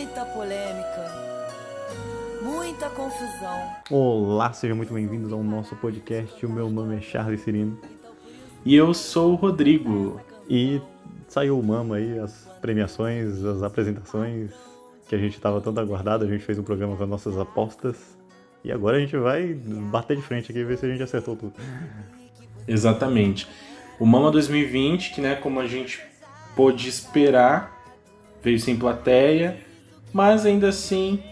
muita polêmica, muita confusão. Olá, sejam muito bem-vindos ao nosso podcast. O meu nome é Charles Cirino. E eu sou o Rodrigo. E saiu o Mama aí, as premiações, as apresentações que a gente estava tanto aguardado. A gente fez um programa com as nossas apostas. E agora a gente vai bater de frente aqui e ver se a gente acertou tudo. Exatamente. O Mama 2020, que né, como a gente pôde esperar, veio sem plateia, mas ainda assim,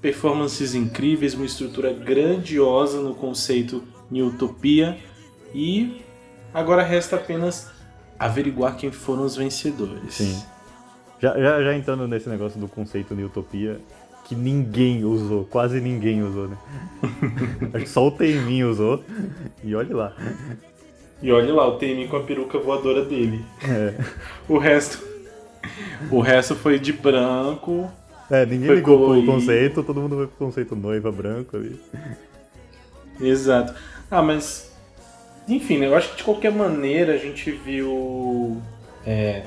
performances incríveis, uma estrutura grandiosa no conceito de utopia e agora resta apenas averiguar quem foram os vencedores. Sim. Já, já, já entrando nesse negócio do conceito de utopia, que ninguém usou, quase ninguém usou, né? Acho que só o Teiminho usou, e olhe lá. E olha lá, o Teiminho com a peruca voadora dele. É. O resto. O resto foi de branco. É, ninguém Foi ligou pro colorido. conceito, todo mundo foi pro conceito noiva branco ali. Exato. Ah, mas. Enfim, né, eu acho que de qualquer maneira a gente viu é,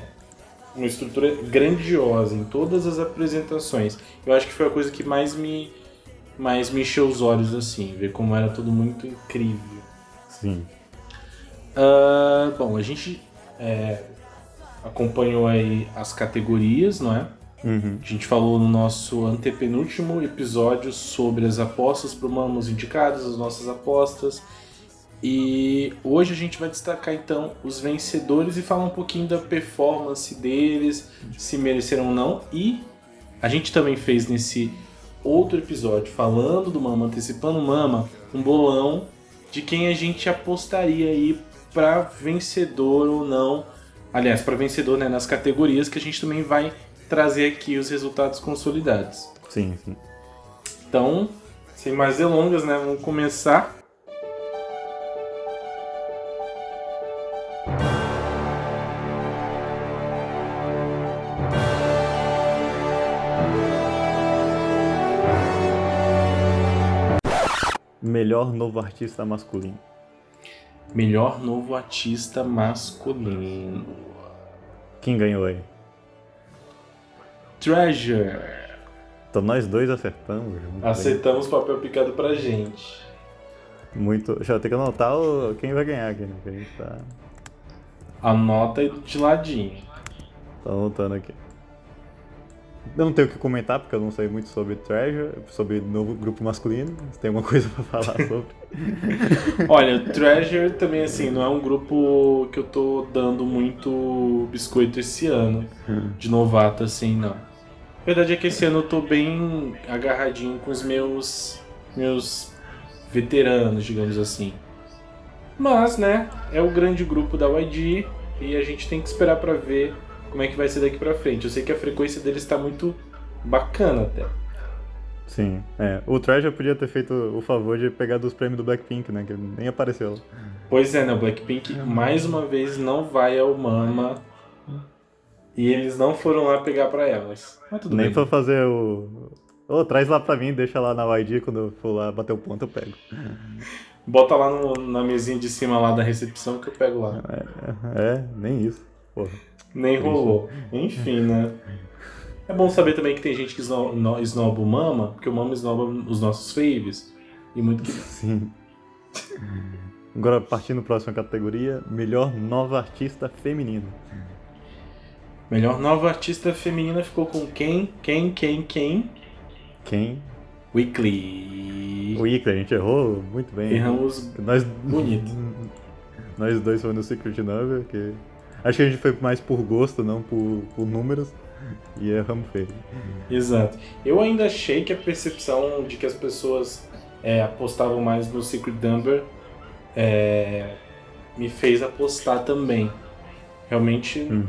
uma estrutura grandiosa em todas as apresentações. Eu acho que foi a coisa que mais me, mais me encheu os olhos, assim, ver como era tudo muito incrível. Sim. Ah, bom, a gente é, acompanhou aí as categorias, não é? Uhum. A gente falou no nosso antepenúltimo episódio sobre as apostas para os indicados, as nossas apostas. E hoje a gente vai destacar então os vencedores e falar um pouquinho da performance deles, se mereceram ou não. E a gente também fez nesse outro episódio, falando do Mama, antecipando o Mama, um bolão de quem a gente apostaria aí para vencedor ou não. Aliás, para vencedor né, nas categorias que a gente também vai trazer aqui os resultados consolidados. Sim, sim. Então, sem mais delongas, né, vamos começar. Melhor novo artista masculino. Melhor novo artista masculino. Quem ganhou aí? Treasure. Então nós dois acertamos. bem. Aceitamos papel picado pra gente. Muito. Deixa eu ter que anotar o... quem vai ganhar aqui, né? Que a gente tá, Anota aí de ladinho. tá anotando aqui. Eu não tenho o que comentar porque eu não sei muito sobre Treasure, sobre novo grupo masculino. Se tem alguma coisa pra falar sobre. Olha, Treasure também, assim, não é um grupo que eu tô dando muito biscoito esse ano. De novato, assim, não. A verdade é que esse ano eu tô bem agarradinho com os meus, meus veteranos, digamos assim. Mas, né, é o grande grupo da YG e a gente tem que esperar pra ver como é que vai ser daqui pra frente. Eu sei que a frequência deles tá muito bacana até. Sim, é. O Treasure podia ter feito o favor de pegar dos prêmios do Blackpink, né? Que nem apareceu. Pois é, né? O Blackpink mais uma vez não vai ao Mama. E eles não foram lá pegar pra elas. Mas tudo nem bem. pra fazer o. Ô, traz lá pra mim, deixa lá na YG, quando eu for lá bater o ponto eu pego. Bota lá no- na mesinha de cima lá da recepção que eu pego lá. É, nem isso. Porra. Nem rolou. Enfim, né? É bom saber também que tem gente que sno- no- esnoba o Mama, porque o Mama esnoba os nossos faves. E muito que. Sim. Agora, partindo para a próxima categoria, melhor nova artista feminina. Melhor nova artista feminina ficou com quem? Quem, quem, quem? Quem? Weekly. Weekly, a gente errou muito bem. Erramos Nós, bonito. nós dois fomos no Secret Number, que acho que a gente foi mais por gosto, não por, por números. E erramos feio. Exato. Eu ainda achei que a percepção de que as pessoas é, apostavam mais no Secret Number é, me fez apostar também. Realmente Hum.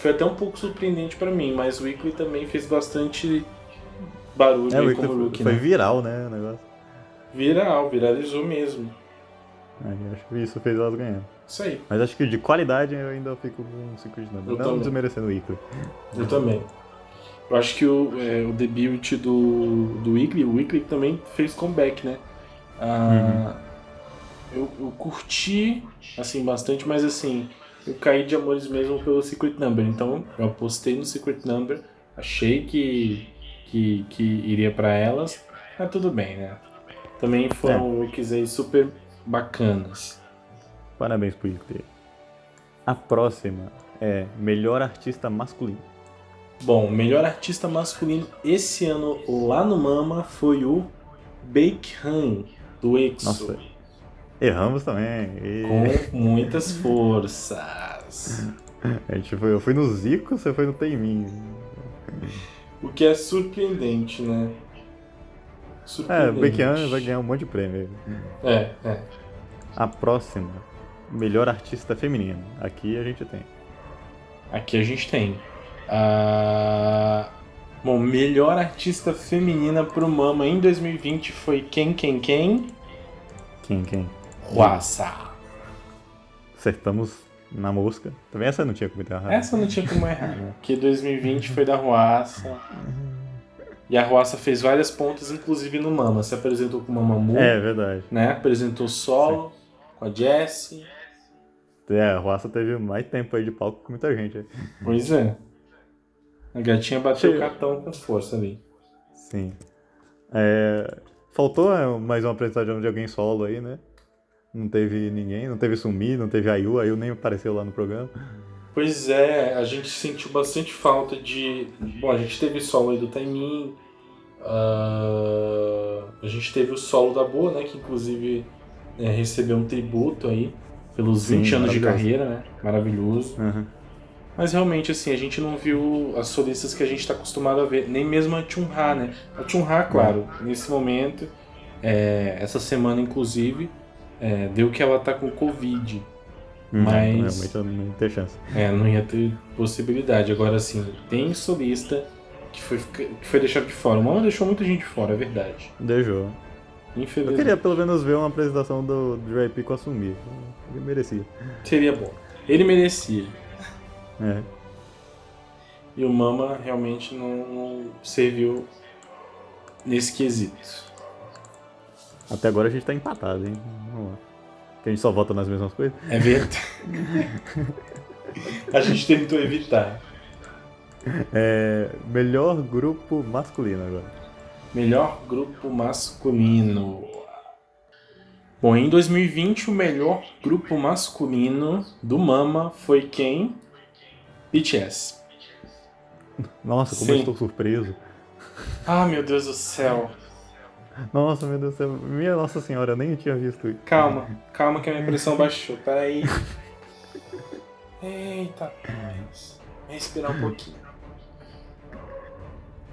Foi até um pouco surpreendente pra mim, mas o Weekly também fez bastante barulho É, o como foi né? viral, né? O negócio. Viral, viralizou mesmo. Aí, acho que isso fez elas ganhar. Isso aí, Mas acho que de qualidade eu ainda fico com o Secret Number. Eu não também. desmerecendo o Weekly. eu também. Eu acho que o, é, o debut do, do Weekly, o Weekly também fez comeback, né? Ah, eu, eu curti, assim, bastante, mas assim, eu caí de amores mesmo pelo Secret Number. Então, eu apostei no Secret Number Achei que, que, que iria para elas, mas tudo bem, né? Também foram é. aí super bacanas. Parabéns pro Iclê. A próxima é Melhor Artista Masculino. Bom, melhor artista masculino esse ano lá no Mama foi o Baekhyun, do EXO. Nossa, erramos também. E... Com muitas forças. A gente foi, eu fui no Zico, você foi no Teimin. O que é surpreendente, né? Surpreendente. É, o vai ganhar um monte de prêmio. É, é. A próxima, melhor artista feminino. Aqui a gente tem. Aqui a gente tem. Uh... Bom, melhor artista feminina pro Mama em 2020 foi quem, quem, quem? Quem, quem? Ruassa. Acertamos na mosca. Também essa não tinha como errar. Essa não tinha como errar, né? Que 2020 foi da Ruassa. E a Ruassa fez várias pontas, inclusive no Mama. Se apresentou com o Mamamoo. É, verdade. Né? Apresentou solo, Sim. com a Jessie. É, a Ruassa teve mais tempo aí de palco com muita gente. Pois é. A gatinha bateu o cartão com força ali. Sim. É, faltou é, mais uma apresentação de alguém solo aí, né? Não teve ninguém, não teve Sumi, não teve Ayu, Ayu nem apareceu lá no programa. Pois é, a gente sentiu bastante falta de. Bom, a gente teve solo aí do Taimin, uh... a gente teve o solo da Boa, né? Que inclusive é, recebeu um tributo aí pelos Sim, 20 anos de carreira, né? Maravilhoso. Uhum. Mas realmente, assim, a gente não viu as solistas que a gente está acostumado a ver, nem mesmo a Chun-Ha, né? A Chun-Ha, claro, nesse momento, é, essa semana inclusive, é, deu que ela tá com Covid. Hum, mas. Realmente não ia ter chance. É, não ia ter possibilidade. Agora, assim, tem solista que foi, que foi deixado de fora. O Mama deixou muita gente fora, é verdade. Deixou. Infelizmente. Eu queria pelo menos ver uma apresentação do JP com a Sumi. Ele merecia. Seria bom. Ele merecia. É. E o Mama realmente não, não serviu nesse quesito. Até agora a gente tá empatado, hein? Vamos lá. Que a gente só vota nas mesmas coisas. É verdade. a gente tentou evitar. É, melhor grupo masculino agora. Melhor grupo masculino. Bom, em 2020 o melhor grupo masculino do Mama foi quem? BTS. Nossa, como Sim. eu estou surpreso. Ah, meu Deus do céu. Nossa, meu Deus do céu. Minha Nossa Senhora, eu nem tinha visto isso. Calma, calma que a minha pressão baixou. Peraí. Eita, paz. Respirar um pouquinho.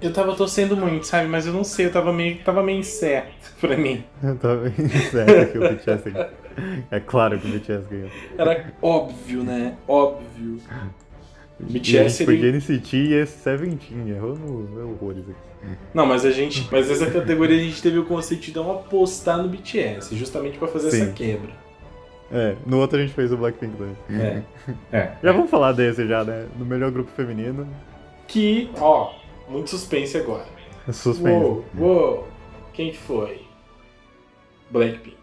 Eu tava torcendo muito, sabe? Mas eu não sei, eu tava meio, tava meio incerto pra mim. Eu tava meio incerto que o BTS ganhou. É claro que o BTS ganhou. Era óbvio, né? Óbvio. BTS foi ele... NCT e Seventeen, errou no horrores aqui. Não, mas a gente, mas essa categoria a gente teve o conceito de não apostar no BTS, justamente para fazer Sim. essa quebra. É, no outro a gente fez o Blackpink também. É. é. Já vamos falar desse já, né? No melhor grupo feminino. Que, ó, muito suspense agora. Suspense. Uou, uou. Quem que foi? Blackpink.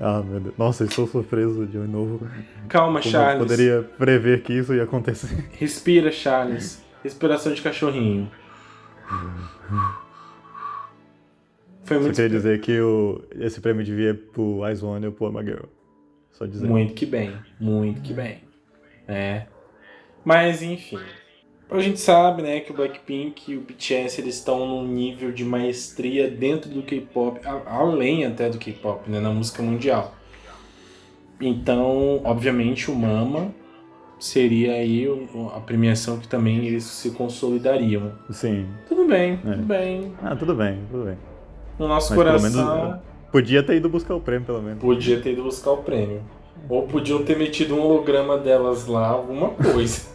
Ah, meu Deus. Nossa, estou surpreso de novo. Calma, Como Charles. Eu poderia prever que isso ia acontecer. Respira, Charles. Respiração de cachorrinho. Foi muito Só queria dizer que o, esse prêmio devia pro Eyes One ou pro Amagirl. Só dizer. Muito que bem. Muito que bem. É. Mas, enfim. A gente sabe, né, que o Blackpink e o BTS eles estão num nível de maestria dentro do K-pop, além até do K-pop, né, na música mundial. Então, obviamente, o Mama seria aí a premiação que também eles se consolidariam. Sim. Tudo bem, é. tudo bem. Ah, tudo bem, tudo bem. No nosso Mas coração. Menos, podia ter ido buscar o prêmio, pelo menos. Podia ter ido buscar o prêmio. Ou podiam ter metido um holograma delas lá, alguma coisa.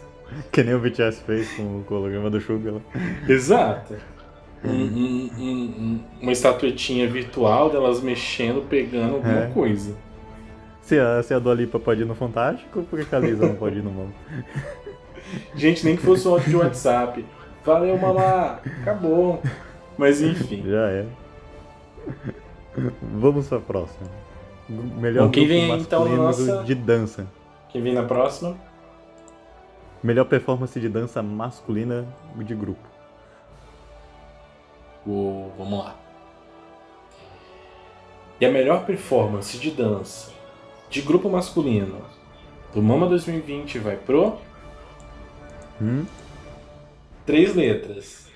Que nem o BTS fez com, com o holograma do Suga lá. Exato. Um, um, um, uma estatuetinha virtual delas mexendo, pegando alguma é. coisa. Se a, se a Dua Lipa pode ir no Fantástico, por que a Lisa não pode ir no Mamo? Gente, nem que fosse um áudio de WhatsApp. Valeu, mamá! Acabou. Mas enfim. Já é. Vamos pra próxima. Melhor Bom, quem vem então nossa... de dança. Quem vem na próxima? Melhor performance de dança masculina de grupo. O, vamos lá. E a melhor performance de dança de grupo masculino do Mama 2020 vai pro. Hum? Três letras.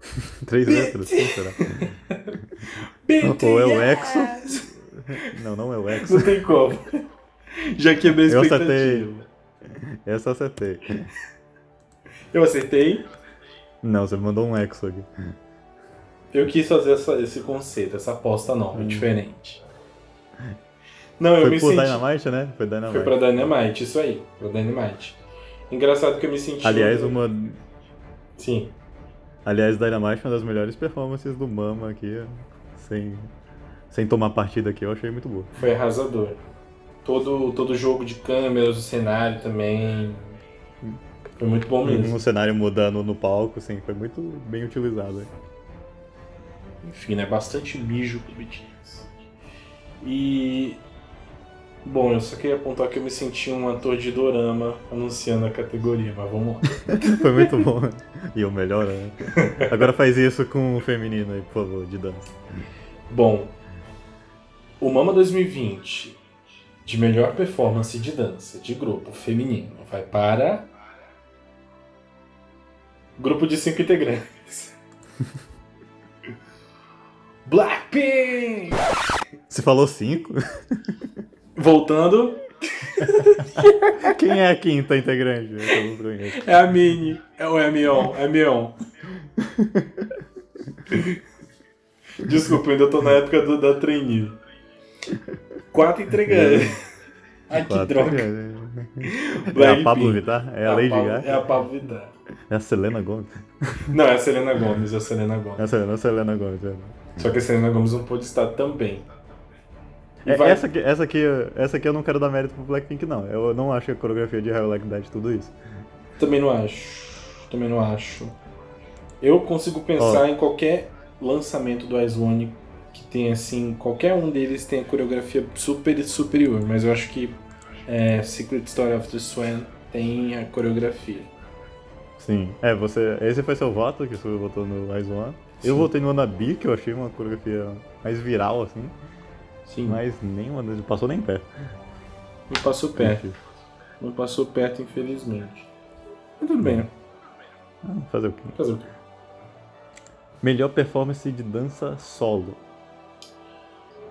Três letras, quem será? Ou é o Exo? Não, não é o Exo. Não tem como. Já quebrei a Eu expectativa. acertei. Essa eu acertei. Eu acertei. Não, você me mandou um Exo aqui. Eu quis fazer essa- esse conceito, essa aposta nova, Hum. diferente. Não, eu Foi me senti. Dynamite, né? Foi Dynamite. Foi pra Dynamite, isso aí, pra Dynamite. Engraçado que eu me senti. Aliás, uma. Sim. Aliás, Dynamite é uma das melhores performances do Mama aqui, sem, sem tomar partida aqui, eu achei muito boa. Foi arrasador. Todo, todo jogo de câmeras, o cenário também. Foi muito bom Um mesmo. cenário mudando no palco, assim, foi muito bem utilizado. Enfim, né? Bastante mijo pro BTS. E. Bom, eu só queria apontar que eu me senti um ator de dorama anunciando a categoria, mas vamos lá. Foi muito bom. E o melhor, né? Agora faz isso com o feminino aí, por favor, de dança. Bom, o Mama 2020 de melhor performance de dança de grupo feminino vai para. Grupo de cinco integrantes. Blackpink! Você falou cinco? Voltando, Quem é a quinta integrante? É a Mini. É o é Mion, é Mion. Desculpa, eu ainda tô na época do, da trainee. Quatro integrantes. Ai, que droga. É a. Pablo Vittar? É a Lady Pablo- Gaga? É a Pablo Vittar. É a Selena Gomes? Não, é a Selena Gomes, é a Selena Gomes. É a Selena, a Selena Gomes, é. Só que a Selena Gomes não pôde estar também. É, vai- Essa, aqui, essa, aqui, essa aqui eu não quero dar mérito pro Blackpink, não. Eu não acho a coreografia de High Like That tudo isso. Também não acho. Também não acho. Eu consigo pensar em qualquer lançamento do Ice One que tem assim, qualquer um deles tem a coreografia super superior, mas eu acho que é, Secret Story of the Swan tem a coreografia. Sim. É, você. Esse foi seu voto, que você votou no Eyes One. Eu Sim. votei no Anabi, que eu achei uma coreografia mais viral, assim. Sim, Mas nenhuma deles passou nem perto. não passou perto. Não passou perto, infelizmente. Mas tudo bem, né? Ah, Fazer o quê? Fazer o quê? Melhor performance de dança solo.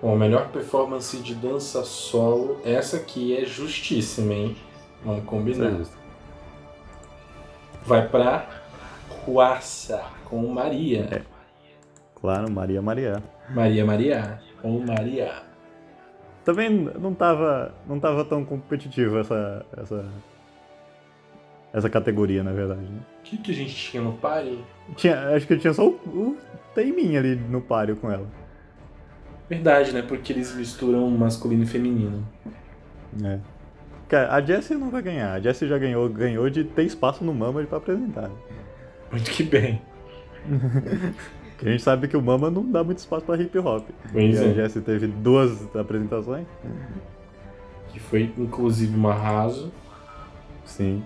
Bom, a melhor performance de dança solo, essa aqui é justíssima, hein? Vamos é combinar. justo. Vai pra Ruaça com Maria. É. Claro, Maria Maria. Maria Maria. Ou Maria. Também não tava, não tava tão competitivo essa, essa, essa categoria, na verdade. né? O que, que a gente tinha no páreo? Tinha, acho que tinha só o, o Teimin ali no páreo com ela. Verdade, né? Porque eles misturam masculino e feminino. É. Cara, a Jessie não vai ganhar. A Jessie já ganhou, ganhou de ter espaço no Mama pra apresentar. Muito que bem. Porque a gente sabe que o Mama não dá muito espaço pra hip hop. Pois e a é. Jessie teve duas apresentações. Que foi inclusive um arraso. Sim.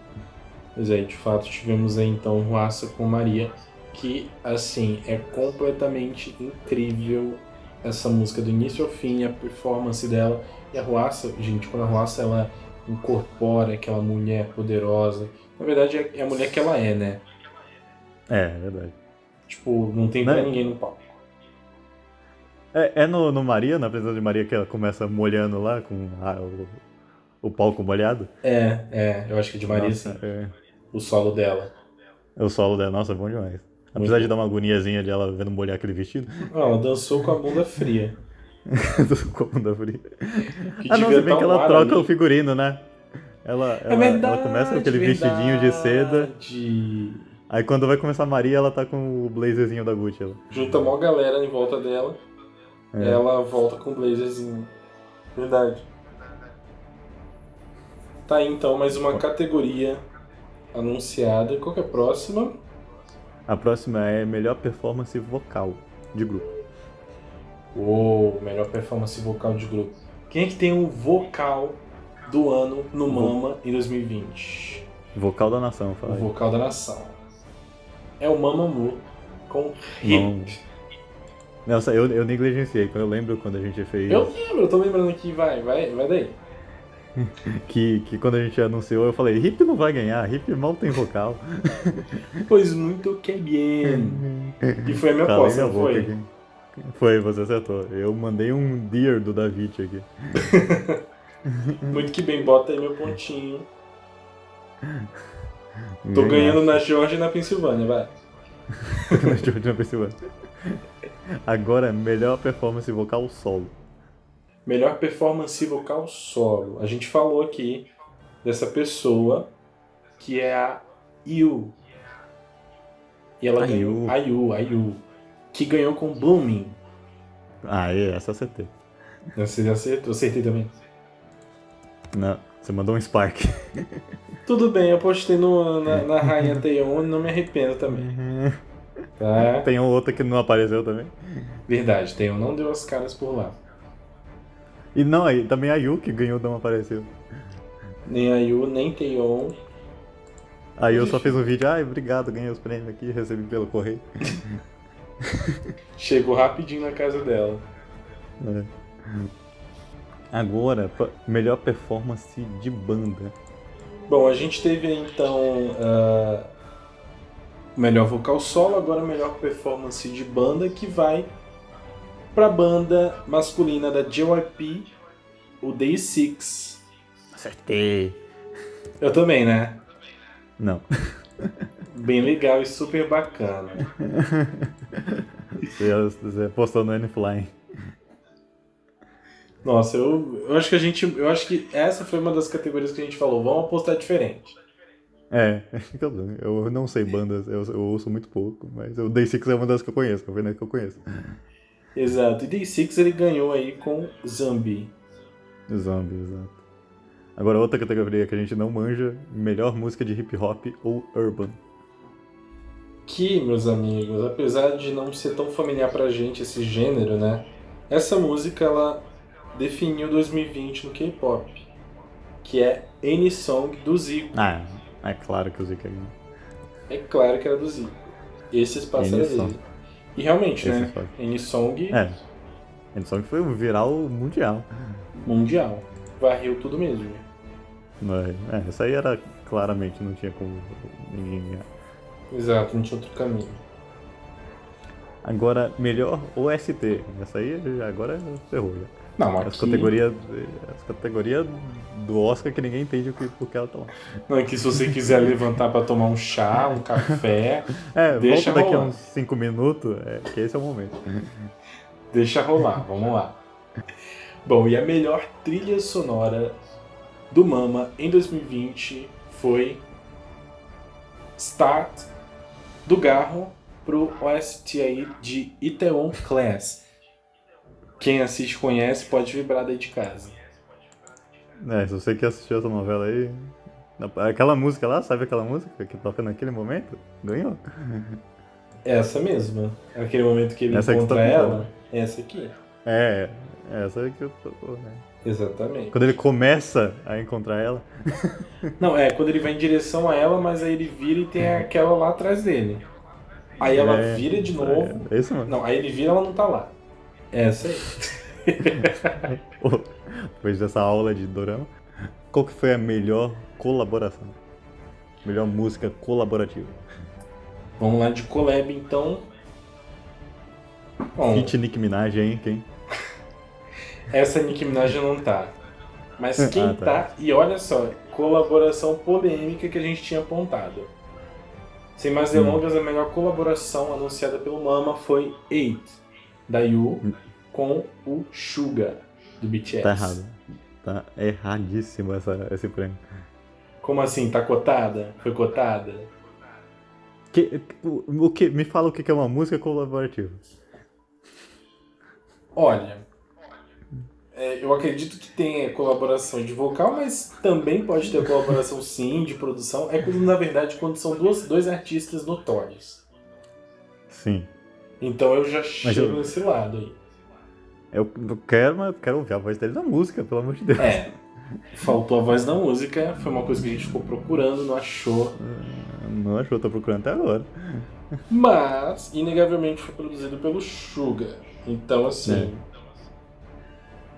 Mas aí, de fato, tivemos aí então Ruaça com Maria. Que, assim, é completamente incrível essa música do início ao fim, a performance dela. E a Ruaça, gente, quando a Ruaça ela incorpora aquela mulher poderosa. Na verdade, é a mulher que ela é, né? É, é verdade. Tipo, não tem pra Né? ninguém no palco. É, é no, no Maria, na apresentação de Maria, que ela começa molhando lá com a- o, o palco molhado. É, é, eu acho que de Maria Nossa, sim. é, O solo dela. o solo dela, nossa, é bom demais. Apesar de dar uma agoniazinha de ela vendo molhar aquele vestido. Ah, ela dançou com a bunda fria. do como da fria. Que Ah, não, se bem tá que ela troca ali. o figurino, né? Ela, É ela, verdade, ela começa com aquele vestidinho de seda. Aí quando vai começar a Maria, ela tá com o blazerzinho da Gucci. Ela. Junta mó galera em volta dela. É. Ela volta com o blazerzinho. Verdade. Tá aí então mais uma categoria anunciada. Qual que é a próxima? A próxima é melhor performance vocal de grupo. Uou, melhor performance vocal de grupo. Quem é que tem o vocal do ano no Mama em 2020? Vocal da nação, O fala aí. vocal da nação. É o Mamamoo com Hip. Nossa, eu, eu negligenciei. Eu lembro quando a gente fez. Eu lembro, eu tô lembrando aqui, vai, vai, vai daí. Que, que quando a gente anunciou, eu falei, Hip não vai ganhar, Hip mal tem vocal. Pois muito que bien. E foi a minha aposta, não foi? aqui. Foi, você acertou. Eu mandei um Deer do David aqui. Muito que bem, bota aí meu pontinho. Tô ganhando na Georgia e na Pensilvânia, vai. na Georgia na Pensilvânia. Agora, melhor performance vocal solo. Melhor performance vocal solo. A gente falou aqui dessa pessoa que é a Yu. E ela A ganhou. A Yu, a Yu. Que ganhou com Blooming. Ah, é, essa eu acertei. Você acertou, acertei também. Não, você mandou um Spark. Tudo bem, eu postei no, na, na Rainha Taeyeon e não me arrependo também. Tá? Tem um outro que não apareceu também. Verdade, Taeyeon não deu as caras por lá. E não, aí também a Yu que ganhou não apareceu. Nem a Yu, nem Taeyeon. Aí eu só fiz um vídeo, ai, obrigado, ganhei os prêmios aqui, recebi pelo correio. Chegou rapidinho na casa dela. É. Agora, melhor performance de banda. Bom, a gente teve aí, então ah, melhor vocal solo, agora melhor performance de banda que vai pra banda masculina da JYP, o Day Six. Acertei. Eu também, né? Não. Bem legal e super bacana. Você postou no N-Flying. Nossa, eu, eu acho que a gente. Eu acho que essa foi uma das categorias que a gente falou. Vamos apostar diferente. É, eu não sei bandas, eu, eu ouço muito pouco, mas o Day Six é uma das que eu conheço, é a que eu conheço. Exato. E Day Six ele ganhou aí com Zambi. Zombie, exato. Agora outra categoria que a gente não manja, melhor música de hip hop ou urban. Que, meus amigos, apesar de não ser tão familiar pra gente esse gênero, né? Essa música ela definiu 2020 no K-pop, que é Any Song do Zico. Ah, é claro que o Zika ganhou. É claro que era do Zico. Esse espaço Any era Song. dele. E realmente, Esse né? espaço. Any Song É. Só que foi um viral mundial. mundial. Varreu tudo mesmo. Mas, é, essa aí era claramente, não tinha como ninguém ganhar. Exato, não tinha outro caminho. Agora, melhor OST. Essa aí agora ferrou já. Não, As aqui... categorias as categoria do Oscar que ninguém entende o que, por que ela tá lá. Não, aqui se você quiser levantar pra tomar um chá, um café, É, Deixa volta daqui a uns 5 minutos, é, que esse é o momento. Deixa rolar, vamos lá. Bom, e a melhor trilha sonora do Mama em 2020 foi Start do Garro pro OST aí de Itaewon Class. Quem assiste conhece, pode vibrar daí de casa. É, se você que assistiu essa novela aí. Aquela música lá, sabe aquela música que toca naquele momento? Ganhou. Essa mesma. Aquele momento que ele Essa que encontra você tá ela. Essa aqui. É, essa aí que eu tô. né? Exatamente. Quando ele começa a encontrar ela. Não, é quando ele vai em direção a ela, mas aí ele vira e tem aquela lá atrás dele. Aí ela é, vira de novo. É, é isso, mano. Não, aí ele vira e ela não tá lá. Essa aí. Pô, Depois dessa aula de Dorama, qual que foi a melhor colaboração? Melhor música colaborativa? Vamos lá de collab então. Bom, Hit Nick Minaj, hein? Quem? essa Nicki Minaj não tá. Mas quem Ah, tá. tá. E olha só, colaboração polêmica que a gente tinha apontado. Sem mais Hum. delongas, a melhor colaboração anunciada pelo Mama foi Eight, da Yu, com o Suga, do BTS. Tá errado. Tá erradíssimo essa, esse prêmio. Como assim? Tá cotada? Foi cotada? Que, o, o que, me fala o que que é uma música colaborativa. Olha, é, eu acredito que tenha colaboração de vocal, mas também pode ter colaboração sim de produção. É quando, na verdade, quando são duas, dois artistas notórios. Sim. Então eu já chego eu- nesse lado aí. Eu, quero, mas eu quero ouvir a voz dele na música, pelo amor de Deus. É, faltou a voz da música, foi uma coisa que a gente ficou procurando, não achou. Não achou, tô procurando até agora. Mas, inegavelmente, foi produzido pelo Suga. Então, assim. É.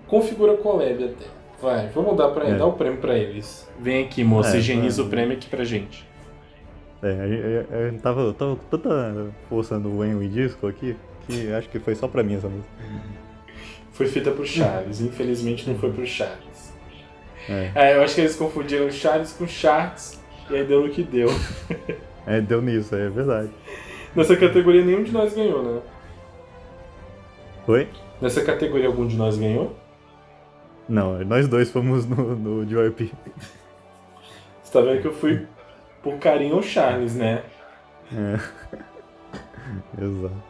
Configura collab até. Vai, vamos dar, pra, É. dar o prêmio pra eles. Vem aqui, moça, É, higieniza o prêmio aqui pra gente. É, a gente- a gente tava, tava com tanta força no Wayne Disco aqui que acho que foi só pra mim essa música. Foi feita pro Charles, infelizmente não foi pro Charles. É. É, eu acho que eles confundiram Charles com Charles e aí deu no que deu. É, deu nisso, é verdade. Nessa categoria nenhum de nós ganhou, né? Foi? Nessa categoria algum de nós ganhou? Não, nós dois fomos no, no JYP. Você tá vendo que eu fui por carinho ao Charles, né? É. Exato.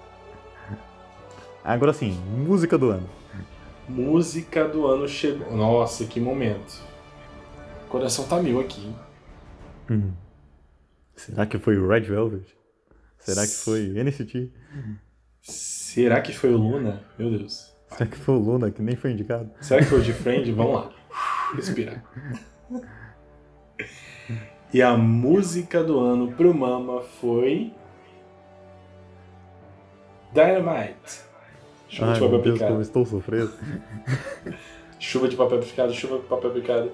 Agora sim, música do ano. Música do ano chegou. Nossa, que momento. O coração tá mil aqui. Hum. Será que foi o Red Velvet? Será que foi NCT? Será que foi o Luna? Meu Deus. Será que foi o Luna, que nem foi indicado? Será que foi o de Friend? Vamos lá. Respirar. E a música do ano pro Mama foi. Dynamite. Chuva Ai, de papel Deus, como picado. estou sofrendo. Chuva de papel picado, chuva de papel picado.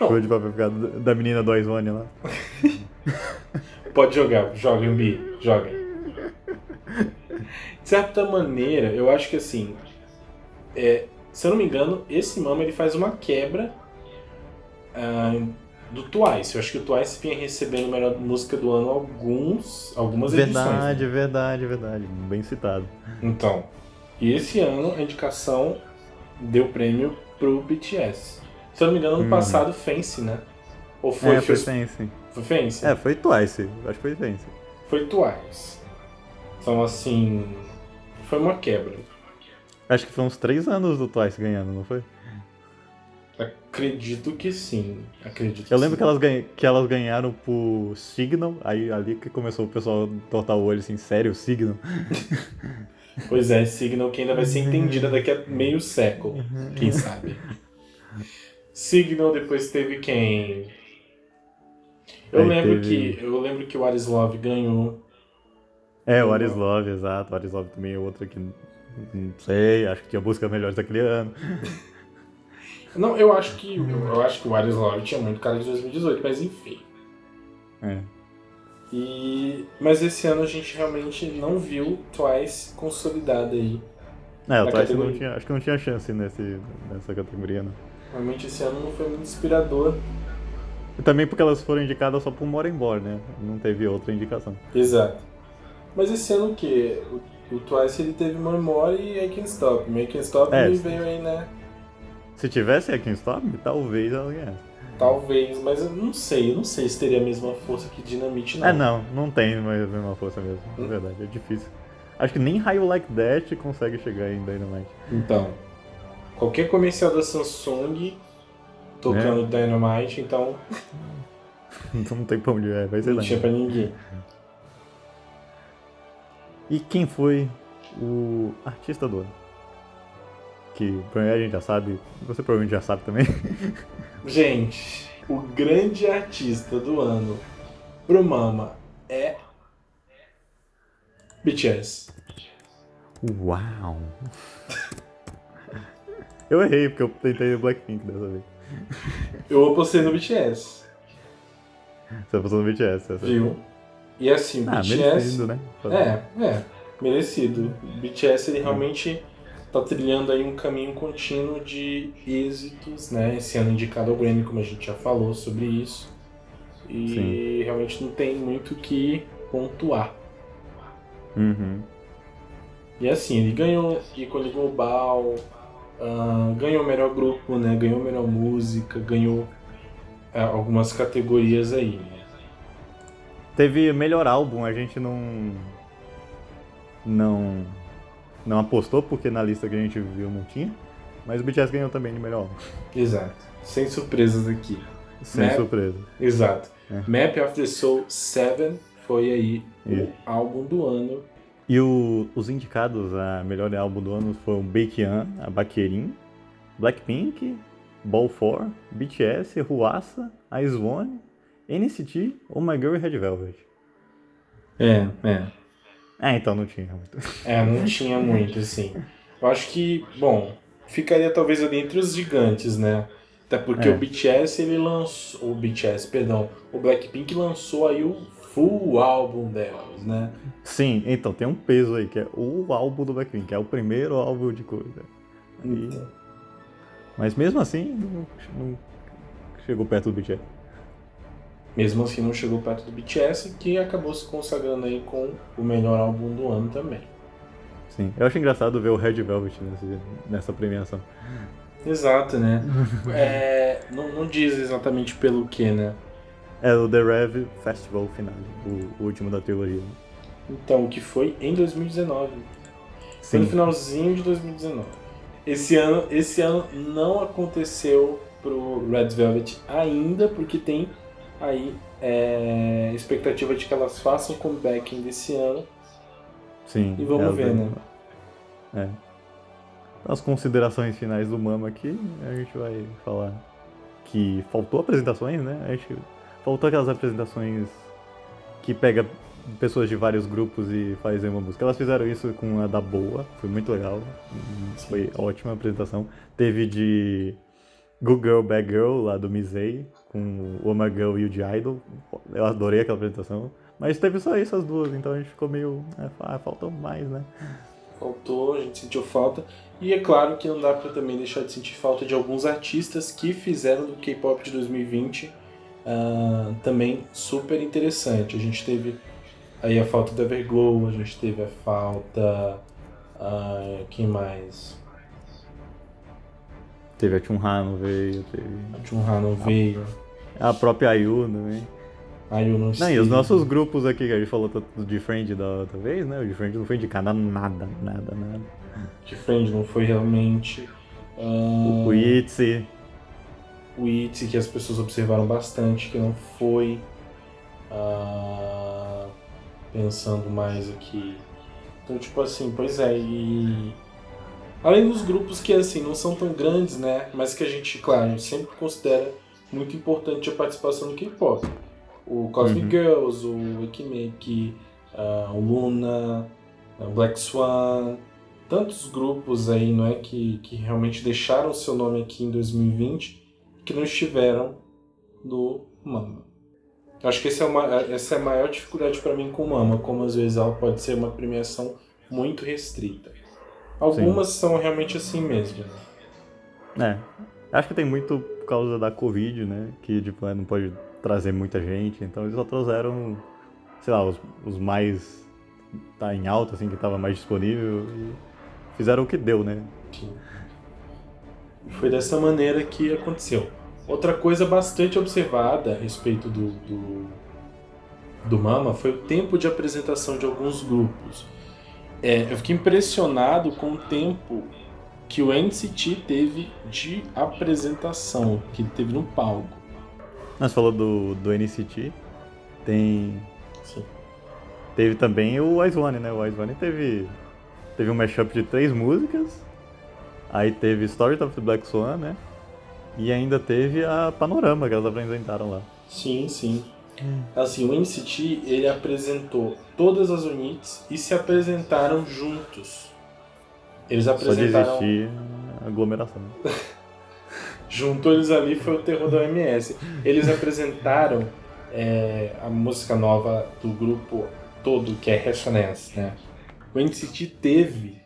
Não. Chuva de papel picado da menina do Aizone lá. Pode jogar, joguem, Bi, joguem. De certa maneira, eu acho que assim. é, se eu não me engano, esse Mama ele faz uma quebra ah, do Twice. Eu acho que o Twice vinha recebendo a melhor música do ano alguns, algumas edições. Verdade, né? verdade, verdade. Bem citado. Então, e esse ano a indicação deu prêmio pro BTS. Se eu não me engano, ano Hum. passado, Fancy, né? Ou foi, é, foi foi, Fancy. foi Fancy? É, foi Twice. Acho que foi Fancy. Foi Twice. Então, assim, foi uma quebra. Acho que foi uns três anos do Twice ganhando, não foi? Acredito que sim. Acredito Eu lembro sim. que elas, ganha- que elas ganharam por Signal, aí ali que começou o pessoal a tortar o olho assim, sério, Signal? Pois é, Signal que ainda vai ser entendida daqui a meio século. Quem sabe? Signal depois teve quem? Eu Aí lembro teve- que eu lembro que o Arislov ganhou. É, o Arislov, exato. O Arislov também é outro que não não sei, acho que tinha buscas melhores daquele ano. Não, eu acho que eu acho que o Arislov tinha muito cara de 2018, mas enfim. É. E mas esse ano a gente realmente não viu Twice consolidada aí. É, o Twice categoria. não tinha, acho que não tinha chance nesse, nessa categoria, não. Realmente esse ano não foi muito inspirador. E também porque elas foram indicadas só por Morenbor, né? Não teve outra indicação. Exato. Mas esse ano o que? O, o Twice ele teve More More e I Can't Stop. Me I Can't Stop É, veio aí, né? Se tivesse a Kingstorm, talvez ela ganhasse. Talvez, mas eu não sei. Eu não sei se teria a mesma força que Dynamite, não. É, não, não tem mais a mesma força mesmo. É verdade, é difícil. Acho que nem Raio Like That consegue chegar em Dynamite. Então, qualquer comercial da Samsung tocando É. Dynamite, então Então não tem pra onde é, vai ser não tinha pra ninguém. E quem foi o artista do ano? Que a gente já sabe, você provavelmente já sabe também. Gente, o grande artista do ano pro Mama é BTS. Uau! Eu errei, porque eu tentei o Blackpink dessa vez. Eu apostei no BTS, Você passou no BTS, essa. viu? E assim, Ah, BTS. merecido, né? É, é, merecido. O BTS ele realmente tá trilhando aí um caminho contínuo de êxitos, né? Esse ano indicado ao Grammy, como a gente já falou sobre isso. E Sim. realmente não tem muito o que pontuar. Uhum. E assim, ele ganhou ícone global, ah, ganhou o melhor grupo, né? Ganhou a melhor música, ganhou ah, algumas categorias aí. né? Teve melhor álbum, a gente não. Não. Não apostou, porque na lista que a gente viu não tinha. Mas o BTS ganhou também de melhor álbum. Exato. Sem surpresas aqui. Sem Né? surpresa. Exato. É. Map of the Soul 7 foi aí Isso. o álbum do ano. E o- os indicados a melhor álbum do ano foram Baekhyun, a Baquerin, Blackpink, Ball 4, BTS, Ruassa, IZ*ONE, NCT ou My Girl e Red Velvet. É, é. É, então não tinha muito. É, não tinha muito, assim. Eu acho que, bom, ficaria talvez ali entre os gigantes, né? Até porque É. o BTS, ele lançou. O BTS, perdão. O Blackpink lançou aí o full álbum delas, né? Sim, então tem um peso aí, que é o álbum do Blackpink, que é o primeiro álbum de coisa. E- Então, Mas mesmo assim, não, não chegou perto do BTS. Mesmo assim, não chegou perto do BTS, que acabou se consagrando aí com o melhor álbum do ano também. Sim, eu acho engraçado ver o Red Velvet nesse- nessa premiação. Exato, né? É, não, não diz exatamente pelo que, né? É o The Rev Festival Finale, o, o último da trilogia. Então, que foi em 2019. Foi no Sim, finalzinho de 2019. Esse ano, esse ano não aconteceu pro Red Velvet ainda, porque tem aí é, expectativa de que elas façam comeback ainda esse ano. sim. E vamos ver, né? É. As considerações finais do Mama aqui, a gente vai falar que faltou apresentações, né? A gente faltou aquelas apresentações que pega pessoas de vários grupos e faz uma música. Elas fizeram isso com a da Boa, foi muito legal. Foi ótima apresentação. Teve de Good Girl, Bad Girl, lá do Misei, com o Oma Girl e o de Idol. Eu adorei aquela apresentação. Mas teve só isso, as duas, então a gente ficou meio. É, ah, faltou mais, né? Faltou, a gente sentiu falta. E é claro que não dá pra também deixar de sentir falta de alguns artistas que fizeram do K-pop de 2020 ah, também super interessante. A gente teve aí a falta da Everglow, a gente teve a falta. ah, quem mais? Teve a Chunha, não veio, teve. A Chunha não veio. A própria Ayu também. Aí eu não Não, sei. e os nossos grupos aqui, que a gente falou tanto de Friend da outra vez, né? O de Friend não foi indicado a nada, nada, nada. De Friend não foi realmente. Ah, O Itzy, o ITZY, que as pessoas observaram bastante, que não foi. Ah, pensando mais aqui. Então, tipo assim, pois é, e. Além dos grupos que, assim, não são tão grandes, né? Mas que a gente, claro, sempre considera muito importante a participação do K-pop. O Cosmic Uhum. Girls, o Wikimake, ah, o Luna, o Black Swan, tantos grupos aí, não é, que, que realmente deixaram seu nome aqui em 2020 que não estiveram no Mama. Acho que esse é uma, essa é a maior dificuldade para mim com o Mama, como às vezes ela pode ser uma premiação muito restrita. Algumas são realmente assim mesmo. É. Acho que tem muito por causa da Covid, né? Que tipo, é, não pode trazer muita gente. Então eles só trouxeram, sei lá, os, os mais. tá em alta, assim, que tava mais disponível. E fizeram o que deu, né? Sim. E Foi dessa maneira que aconteceu. Outra coisa bastante observada a respeito do, do, do Mama foi o tempo de apresentação de alguns grupos. É, eu fiquei impressionado com o tempo que o NCT teve de apresentação, que ele teve no palco. Nós falou do, do NCT. Tem. Sim. Teve também o Ice One, né? O Ice One teve. Teve um mashup de três músicas. Aí teve Story of the Black Swan, né? E ainda teve a Panorama que elas apresentaram lá. Sim, sim. Assim, o NCT ele apresentou todas as units e se apresentaram juntos. Eles Só de apresentaram existir a aglomeração. Juntou eles ali foi o terror da OMS. Eles apresentaram é, a música nova do grupo todo, que é Resonance, né? O NCT teve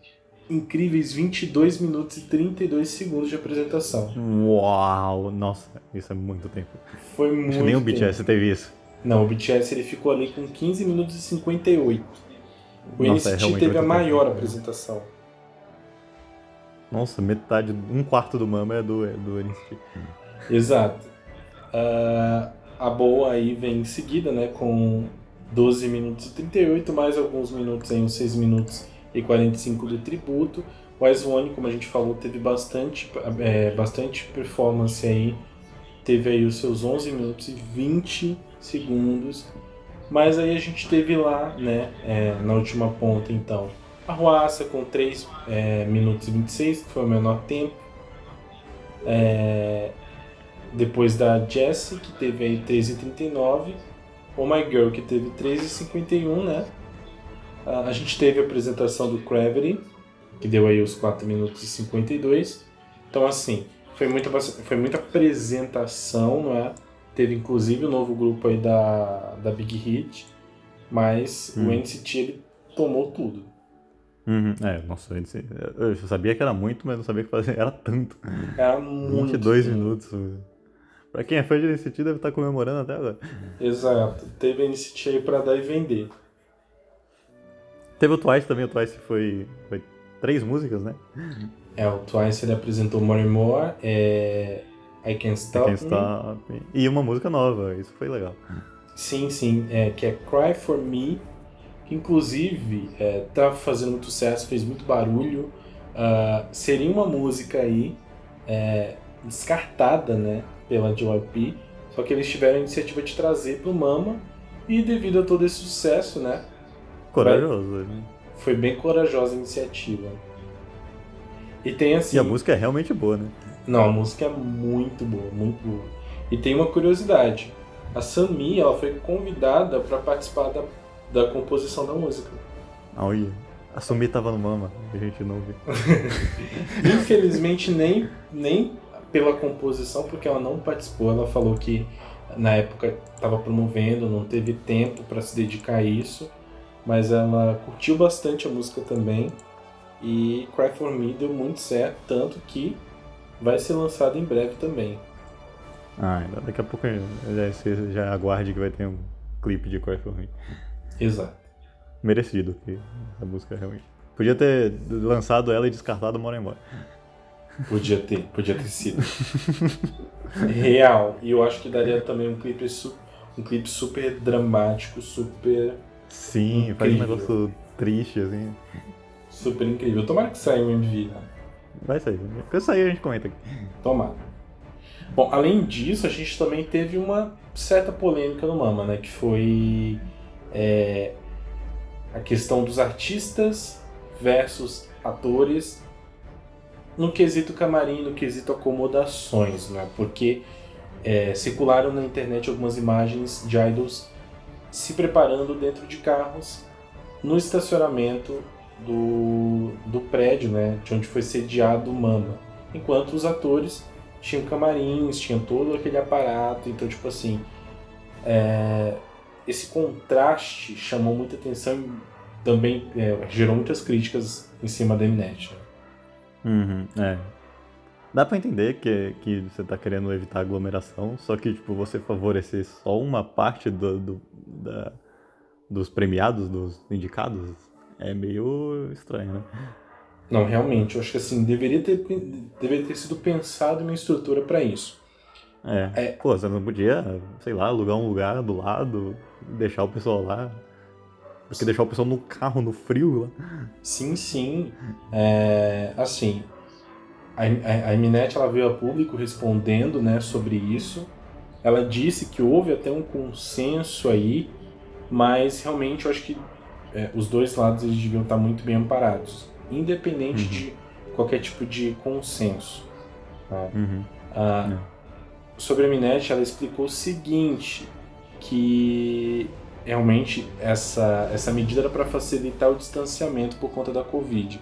incríveis 22 minutos e 32 segundos de apresentação. Uau! Nossa, isso é muito tempo. Foi Acho muito que nem o tempo. BTS teve isso. Não, o BTS ele ficou ali com 15 minutos e 58. O Nossa, é NCT realmente teve a maior tempo. apresentação. Nossa, metade, um quarto do Mama é do, é do NCT. Exato. Ah, a boa aí vem em seguida, né, com 12 minutos e 38, mais alguns minutos aí, uns 6 minutos e 45 do tributo. O Ice One, como a gente falou, teve bastante, é, bastante performance aí. Teve aí os seus 11 minutos e 20 segundos. Mas aí a gente teve lá, né, é, na última ponta então, a Ruaça com 3 é, minutos e 26, que foi o menor tempo. É, depois da Jessie, que teve aí 13,39. Oh My Girl, que teve 13,51, né? a gente teve a apresentação do Gravity, que deu aí os 4 minutos e 52. Então, assim, foi muita, foi muita apresentação, não é? Teve inclusive o um novo grupo aí da, da Big Hit, mas hum. o NCT ele tomou tudo. Uhum. É, nossa, eu sabia que era muito, mas não sabia que fazia, era tanto. Era muito. 22 minutos. Pra quem é fã de NCT deve estar comemorando até agora. Exato. Teve NCT aí pra dar e vender. Teve o Twice também, o Twice foi, foi três músicas, né? É, o Twice ele apresentou More and More, é... I Can't Stop, I Can't Stop E uma música nova, isso foi legal. Sim, sim, é, que é Cry For Me, que inclusive é, tá fazendo muito sucesso, fez muito barulho. Uh, seria uma música aí é, descartada, né, pela JYP, só que eles tiveram a iniciativa de trazer pro Mama e devido a todo esse sucesso, né? Corajoso, né? Foi bem corajosa a iniciativa. E tem assim. E a música é realmente boa, né? Não, a música é muito boa, muito boa. E tem uma curiosidade. A Sami, ela foi convidada para participar da, da composição da música. Olha, a Sumi tava no Mama, a gente não viu. Infelizmente nem, nem pela composição, porque ela não participou. Ela falou que na época estava promovendo, não teve tempo para se dedicar a isso, mas ela curtiu bastante a música também. E Cry For Me deu muito certo, tanto que vai ser lançado em breve também. Ah, daqui a pouco já, já aguarde que vai ter um clipe de Cry For Me. Exato. Merecido, que a música realmente. Podia ter lançado ela e descartado Mora Embora. Podia ter, podia ter sido. Real. E eu acho que daria também um clipe, um clipe super dramático, super. Sim, incrível. faz um negócio triste, assim. Super incrível. Tomara que saia um MV, né? Vai sair. Quando sair a gente comenta aqui. Tomara. Bom, além disso, a gente também teve uma certa polêmica no Mama, né? Que foi é, a questão dos artistas versus atores no quesito camarim, no quesito acomodações, né? Porque é, circularam na internet algumas imagens de idols se preparando dentro de carros no estacionamento do, do prédio, né, de onde foi sediado o Mama. Enquanto os atores tinham camarins, tinham todo aquele aparato, então tipo assim, é, esse contraste chamou muita atenção e também é, gerou muitas críticas em cima da Mnet. Né? Uhum, é. Dá pra entender que, que você tá querendo evitar aglomeração, só que tipo, você favorecer só uma parte do, do da, dos premiados, dos indicados, é meio estranho, né? Não, realmente, eu acho que assim, deveria ter, deveria ter sido pensado uma estrutura para isso. É. é. Pô, você não podia, sei lá, alugar um lugar do lado, deixar o pessoal lá. Porque deixar o pessoal no carro, no frio lá. Sim, sim. É, assim, a, a, ela veio a público respondendo né, sobre isso. Ela disse que houve até um consenso aí, mas realmente eu acho que é, os dois lados eles deviam estar muito bem amparados, independente uhum. de qualquer tipo de consenso. Tá? Uhum. Ah, é. Sobre a Minette, ela explicou o seguinte, que realmente essa, essa medida era para facilitar o distanciamento por conta da Covid.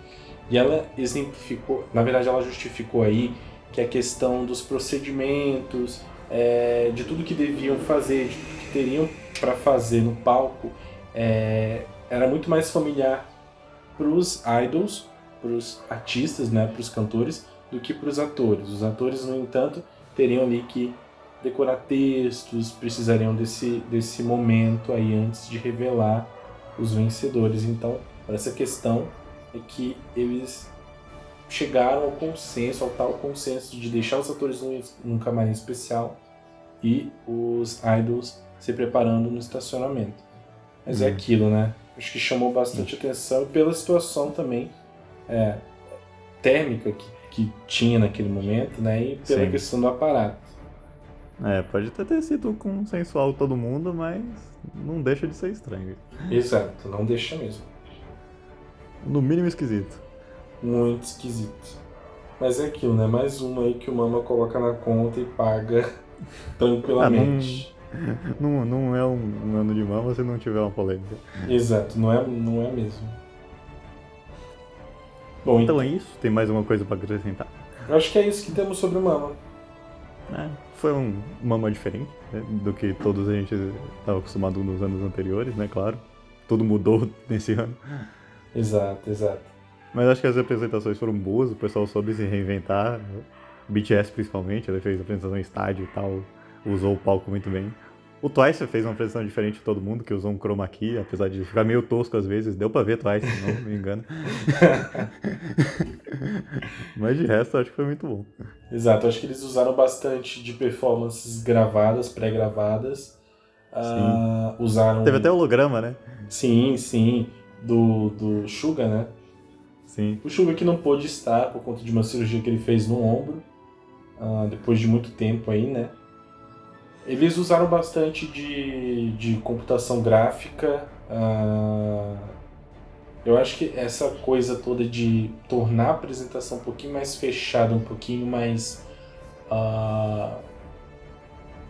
E ela exemplificou, na verdade ela justificou aí que a questão dos procedimentos, é, de tudo que deviam fazer, de tudo que teriam para fazer no palco, é, era muito mais familiar para os idols, para os artistas, né, para os cantores, do que para os atores. Os atores, no entanto, teriam ali que decorar textos, precisariam desse, desse momento aí antes de revelar os vencedores. Então, essa questão é que eles chegaram ao consenso, ao tal consenso de deixar os atores num, num camarim especial e os idols se preparando no estacionamento. Mas é uhum. é aquilo, né? Acho que chamou bastante atenção pela situação também é, térmica que, que tinha naquele momento, né? E pela Sim. questão do aparato. É, pode até ter sido consensual todo mundo, mas não deixa de ser estranho. Exato, não deixa mesmo. No mínimo esquisito. Muito esquisito. Mas é aquilo, né? Mais uma aí que o Mama coloca na conta e paga tranquilamente. Não, não é um, um ano de mama se não tiver uma polêmica. Exato, não é, não é mesmo. Bom, Então é isso. Tem mais uma coisa pra acrescentar? acho que é isso que temos sobre o Mama. É, foi um mama diferente né, do que todos a gente estava acostumado nos anos anteriores, né? Claro. Tudo mudou nesse ano. Exato, exato. Mas acho que as apresentações foram boas, o pessoal soube se reinventar. BTS principalmente, ele fez apresentação em estádio e tal, usou o palco muito bem. O Twice fez uma apresentação diferente de todo mundo, que usou um chroma key, apesar de ficar meio tosco às vezes. Deu pra ver Twice, se não me engano. Mas de resto, acho que foi muito bom. Exato, acho que eles usaram bastante de performances gravadas, pré-gravadas. Ah, usaram. Teve até holograma, né? Sim, sim. Do, do Suga, né? Sim. O Suga que não pôde estar por conta de uma cirurgia que ele fez no ombro, ah, depois de muito tempo aí, né? Eles usaram bastante de, de computação gráfica. ah, eu acho que essa coisa toda de tornar a apresentação um pouquinho mais fechada, um pouquinho mais. ah,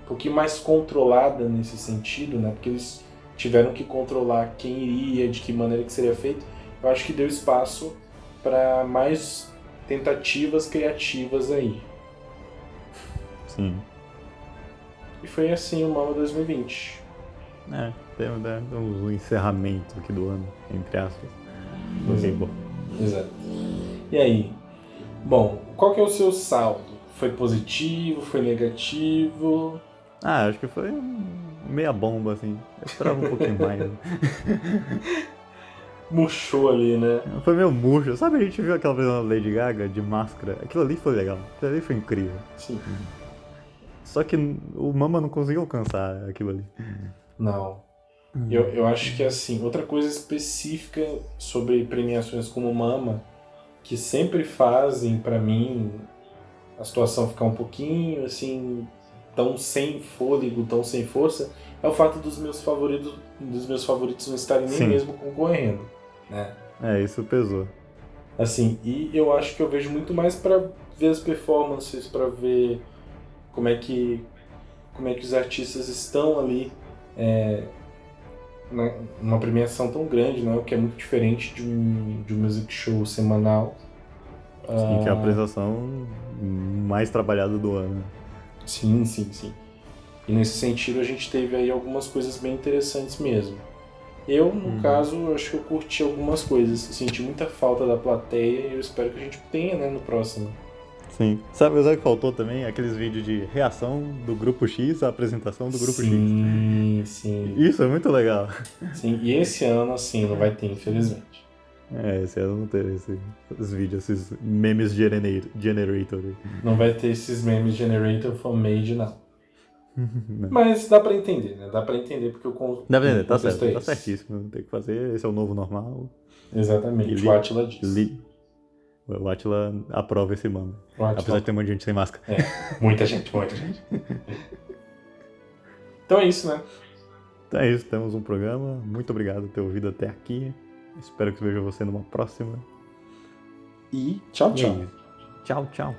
um pouquinho mais controlada nesse sentido, né? Porque eles tiveram que controlar quem iria, de que maneira que seria feito. Eu acho que deu espaço para mais tentativas criativas aí. Sim. E foi assim o Mama 2020. É, temos né, um encerramento aqui do ano, entre aspas. Ok, bom. Exato. E aí? Bom, qual que é o seu saldo? Foi positivo? Foi negativo? Ah, acho que foi meia bomba, assim. Eu esperava um pouquinho mais. né? Murchou ali, né? Foi meio murcho. Sabe, a gente viu aquela apresentação da Lady Gaga de máscara? Aquilo ali foi legal. Aquilo ali foi incrível. Sim. Só que o Mama não conseguiu alcançar aquilo ali. Não. Eu, eu acho que assim, outra coisa específica sobre premiações como Mama, que sempre fazem pra mim a situação ficar um pouquinho assim, tão sem fôlego, tão sem força, é o fato dos meus favoritos, dos meus favoritos não estarem nem Sim. mesmo concorrendo, né? É, isso pesou. Assim, e eu acho que eu vejo muito mais pra ver as performances, pra ver como é que como é que os artistas estão ali é, na- numa premiação tão grande, né? O que é muito diferente de um, de um music show semanal. Sim, que é a Ah, apresentação mais trabalhada do ano. Sim, sim, sim. E nesse sentido a gente teve aí algumas coisas bem interessantes mesmo. Eu, no Uhum. caso, acho que eu curti algumas coisas. Senti muita falta da plateia e eu espero que a gente tenha, né, no próximo. Sim. Sabe, sabe o que faltou também? Aqueles vídeos de reação do grupo X à apresentação do grupo X. sim, sim, Isso é muito legal. sim. E esse ano, assim, não vai ter, infelizmente. É, esse ano não teve esse- esses vídeos, esses memes generator. generator. Não vai ter esses memes generator fan-made, não. Não. Mas dá pra entender, né? Dá pra entender porque eu con- Dá pra entender, tá certo, é tá certíssimo. Tem que fazer, esse é o novo normal. Exatamente, Li- o Atila. Li- O Atila aprova esse mano. O Átila- Apesar de ter um monte de gente sem máscara. É, muita gente, muita gente. Então é isso, né? Então é isso, temos um programa. Muito obrigado por ter ouvido até aqui. Espero que veja você numa próxima. E tchau, E é tchau. isso. Tchau, tchau.